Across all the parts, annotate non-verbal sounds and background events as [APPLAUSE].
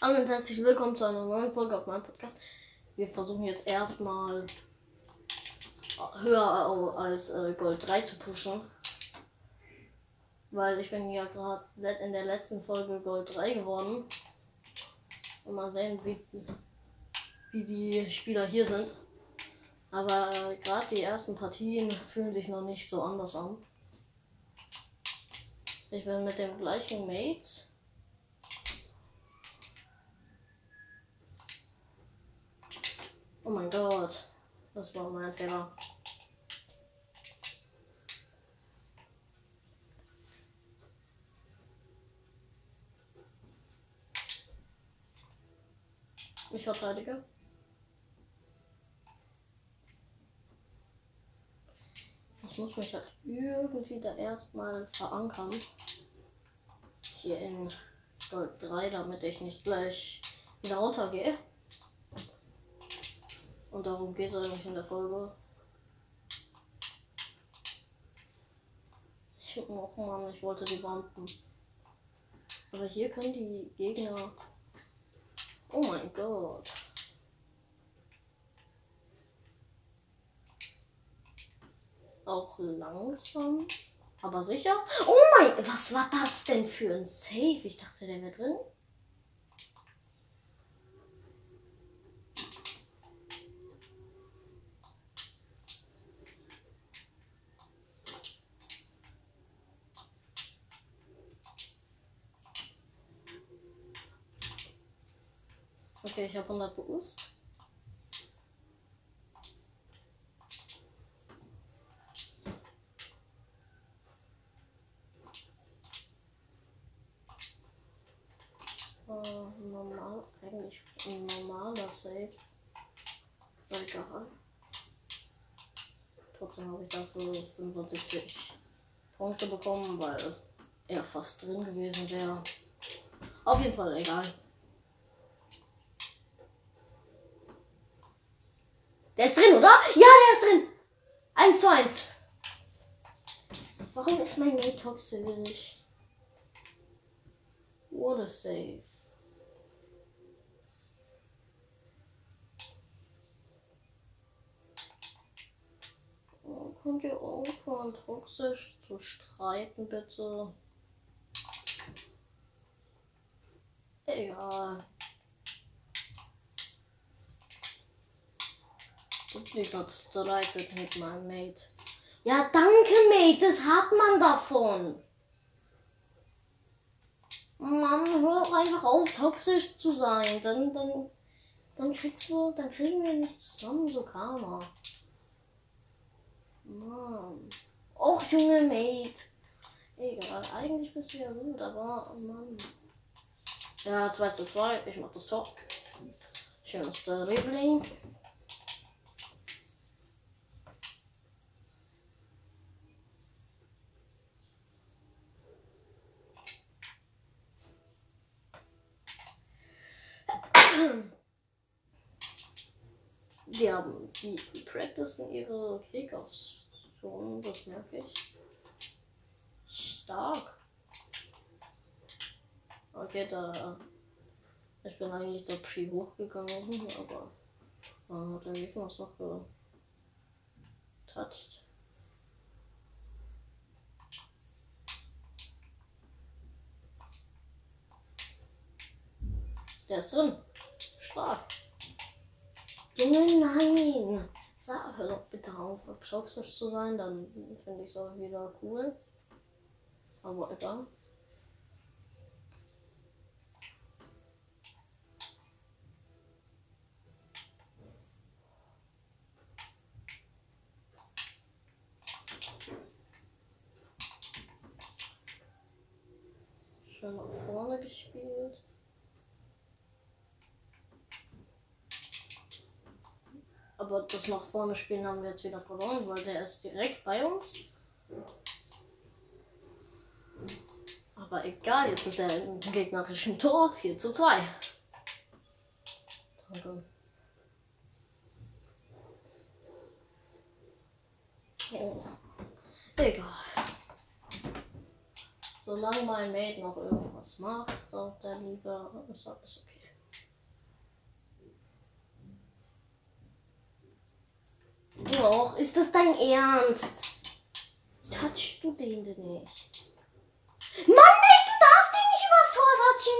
Hallo und herzlich willkommen zu einer neuen Folge auf meinem Podcast. Wir versuchen jetzt erstmal höher als äh, Gold 3 zu pushen. Weil ich bin ja gerade in der letzten Folge Gold 3 geworden. Und mal sehen, wie, wie die Spieler hier sind. Aber äh, gerade die ersten Partien fühlen sich noch nicht so anders an. Ich bin mit dem gleichen Mate. Oh mein Gott. Das war mein Fehler. Ich verteidige. Ich muss mich halt irgendwie da erstmal verankern. Hier in Gold 3, damit ich nicht gleich wieder runtergehe. Und darum geht es eigentlich in der Folge. Ich, oh Mann, ich wollte die Bomben. Aber hier können die Gegner. Oh mein Gott. Auch langsam. Aber sicher. Oh mein, was war das denn für ein Safe? Ich dachte, der wäre drin. Okay, ich habe 100 Boost. Äh, normal, eigentlich ein normaler Save. Egal. Trotzdem habe ich dafür 75 Punkte bekommen, weil er fast drin gewesen wäre. Auf jeden Fall egal. Der ist drin, oder? Ja, der ist drin. 1 zu 1. Warum ist mein Mate toxisch? What a save. Oh, könnt ihr aufhören, toxisch zu streiten, bitte? Egal. Ich not streitet mit meinem Mate. Ja, danke, Mate. Das hat man davon. Mann, hör doch einfach auf, toxisch zu sein. Dann, dann, dann kriegst du, dann kriegen wir nicht zusammen so Karma. Mann. Och, Junge, Mate. Egal, eigentlich bist du ja gut, aber, Mann. Ja, 2 zu 2. Ich mach das Tor. Schönes Dribbling. Die haben, die practicen ihre Kickoffs schon, das merke ich. Stark. Okay, da. Ich bin eigentlich der Pre hochgegangen, aber man hat der Gegner was noch getouched. Der ist drin. Stark. Junge, nein. Sag, hör doch bitte auf, toxisch zu sein, dann finde ich es auch wieder cool. Aber egal. Schön nach vorne gespielt. Aber das nach vorne spielen haben wir jetzt wieder verloren, weil der ist direkt bei uns. Aber egal, jetzt ist er im gegnerischen Tor 4 zu 2. Danke. Oh. Egal. Solange mein Mate noch irgendwas macht auf der Liga, ist alles okay. Och, ist das dein Ernst? Touchst du den denn nicht? Mann, ey, du darfst den nicht übers Tor touchen!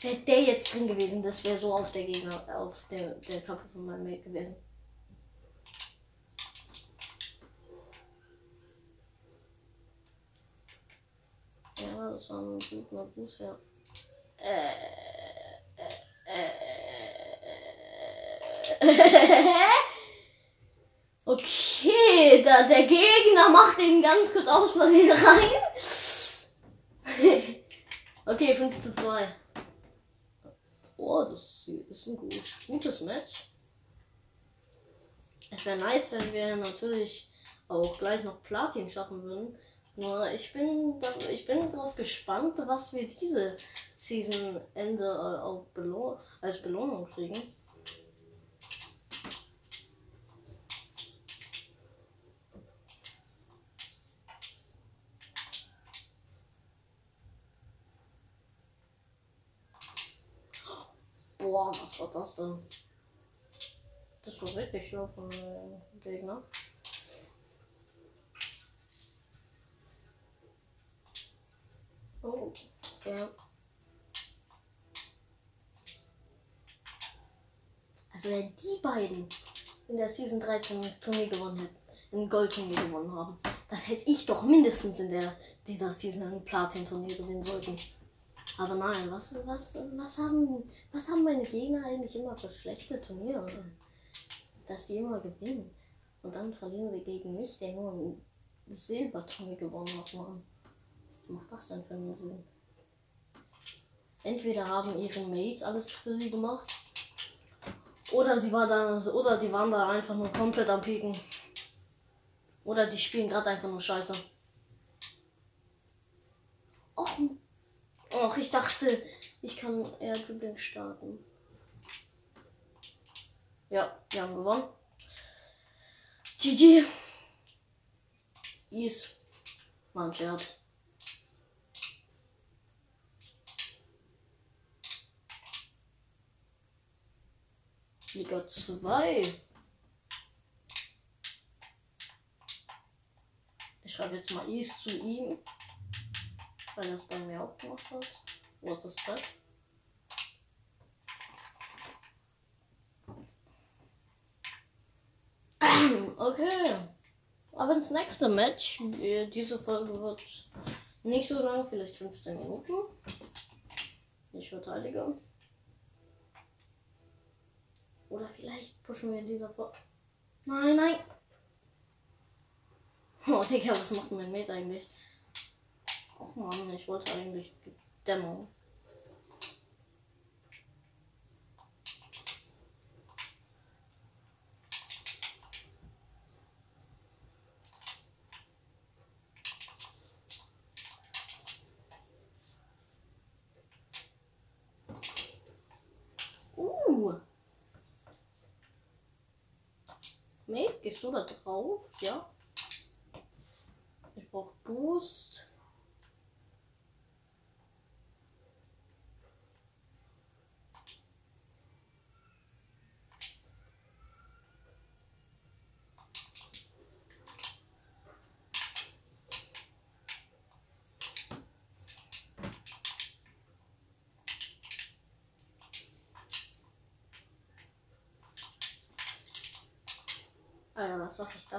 Wäre der jetzt drin gewesen, das wäre so auf der Gegner, auf der, der Kappe von meinem Mate gewesen. Ja, das war ein guter Boost, ja. Äh, äh, äh, okay, da der Gegner macht ihn ganz kurz aus Versehen rein. [LAUGHS] okay, 5 zu 2. Oh, das ist ein gut, gutes Match. Es wäre nice, wenn wir natürlich auch gleich noch Platin schaffen würden. Nur ich bin, ich bin darauf gespannt, was wir diese Season Ende äh, als Belohnung kriegen. Boah, was war das denn? Das war wirklich schlau von äh, Gegner. Oh, ja. Also wenn die beiden in der Season 13 Turnier gewonnen hätten, ein Goldturnier gewonnen haben, dann hätte ich doch mindestens in der dieser Season ein Platin-Turnier gewinnen sollten. Aber nein, was, was, was, haben, was haben meine Gegner eigentlich immer für schlechte Turniere? Dass die immer gewinnen. Und dann verlieren wir gegen mich, der nur ein Silberturnier gewonnen hat, Mann. Was macht das denn für einen Sinn? Entweder haben ihre Mates alles für sie gemacht. Oder sie war da, oder die waren da einfach nur komplett am Pieken. Oder die spielen gerade einfach nur Scheiße. Och, och, ich dachte, ich kann Air Dribbling starten. Ja, wir haben gewonnen. GG. Is. War Scherz. Liga 2. Ich schreibe jetzt mal Is zu ihm. Weil er es bei mir auch gemacht hat. Wo ist das Zeit? [CLEARS THROAT] Okay. Aber ins nächste Match. äh, Diese Folge wird nicht so lang, vielleicht 15 Minuten. Ich verteidige. Oder vielleicht pushen wir in dieser Folge. Nein, nein. Oh, Digga, was macht mein Mate eigentlich? Oh Mann, ich wollte eigentlich Dämmung. Uh. Mate, gehst du da drauf? Ja. Ich brauche Boost. Alter, was mache ich da?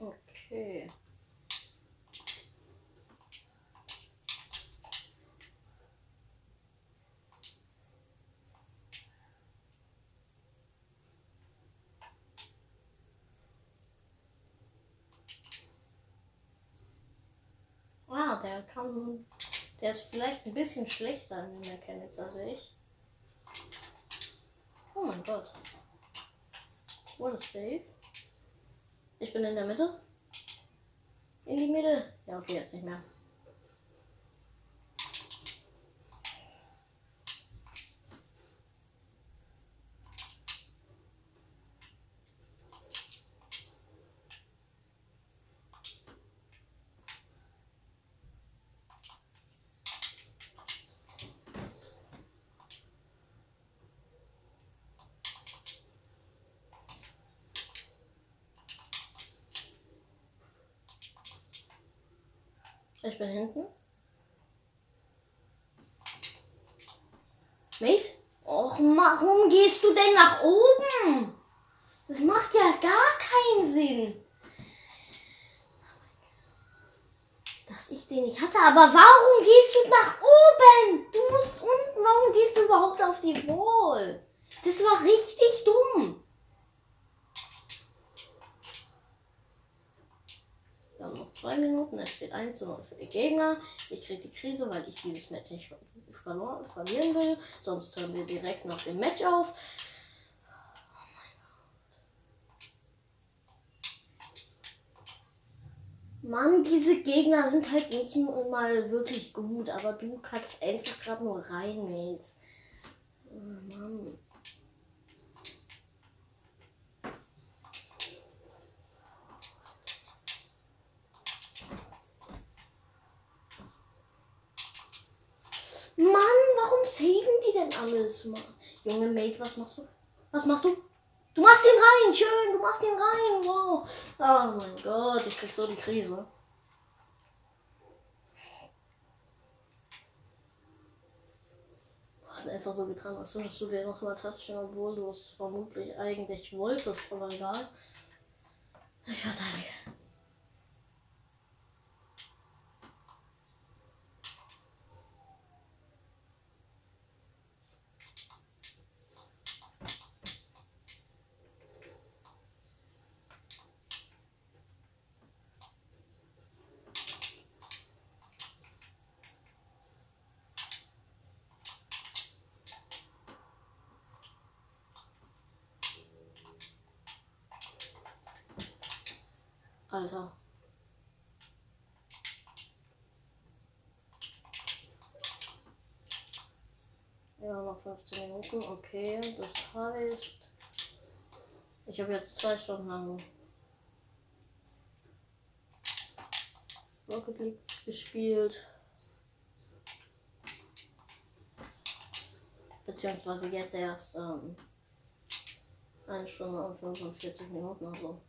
Okay. Der kann. Der ist vielleicht ein bisschen schlechter in Mechanics als ich. Oh mein Gott. What a save. Ich bin in der Mitte. In die Mitte. Ja, okay, jetzt nicht mehr. Ich bin hinten. Mate? Och, warum gehst du denn nach oben? Das macht ja gar keinen Sinn. Dass ich den nicht hatte, aber warum gehst du nach oben? Du musst unten, warum gehst du überhaupt auf die Wall? Das war richtig dumm. Wir haben noch zwei Minuten. Es steht 1 zu 0 für die Gegner. Ich kriege die Krise, weil ich dieses Match nicht ver verloren, verlieren will. Sonst hören wir direkt nach dem Match auf. Mann, diese Gegner sind halt nicht mal wirklich gut, aber du kannst einfach gerade nur rein, Mate. Oh Mann. Mann, warum saven die denn alles? Mann? Junge Mate, was machst du? Was machst du? Du machst ihn rein, schön, du machst ihn rein, wow. Oh mein Gott, ich krieg so die Krise. Du hast einfach so getan, als würdest du den noch mal touchen, obwohl du es vermutlich eigentlich wolltest, aber egal. Ich verteidige. Alter. Ja, noch 15 Minuten. Okay, das heißt, ich habe jetzt zwei Stunden lang Rocket League gespielt. Beziehungsweise jetzt erst ähm, eine Stunde und 45 Minuten oder so.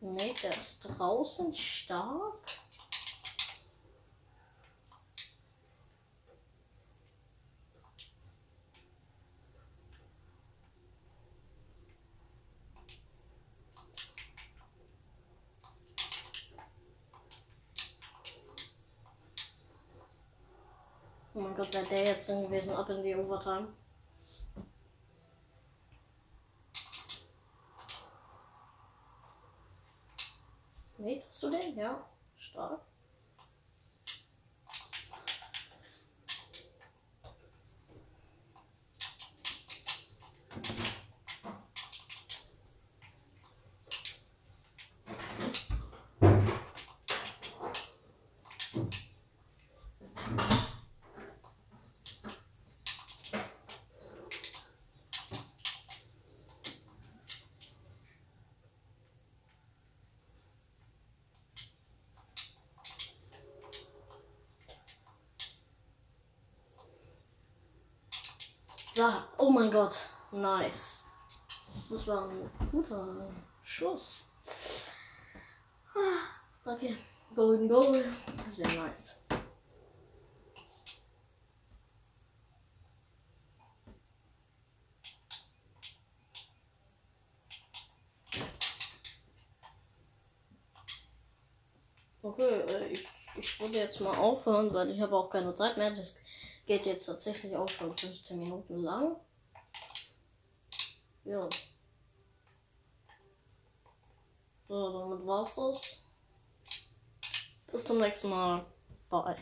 Nee, der ist draußen stark. Oh mein Gott, wäre der jetzt drin gewesen, ab in die Overtime. Nee, hast du den? Ja, stark. So, oh mein Gott, nice. Das war ein guter Schuss. Ah, Okay, Golden Goal, sehr nice. Okay, äh, ich, ich würde jetzt mal aufhören, weil ich habe auch keine Zeit mehr. Das geht jetzt tatsächlich auch schon 15 Minuten lang. Ja. So, damit war's das. Bis zum nächsten Mal. Bye.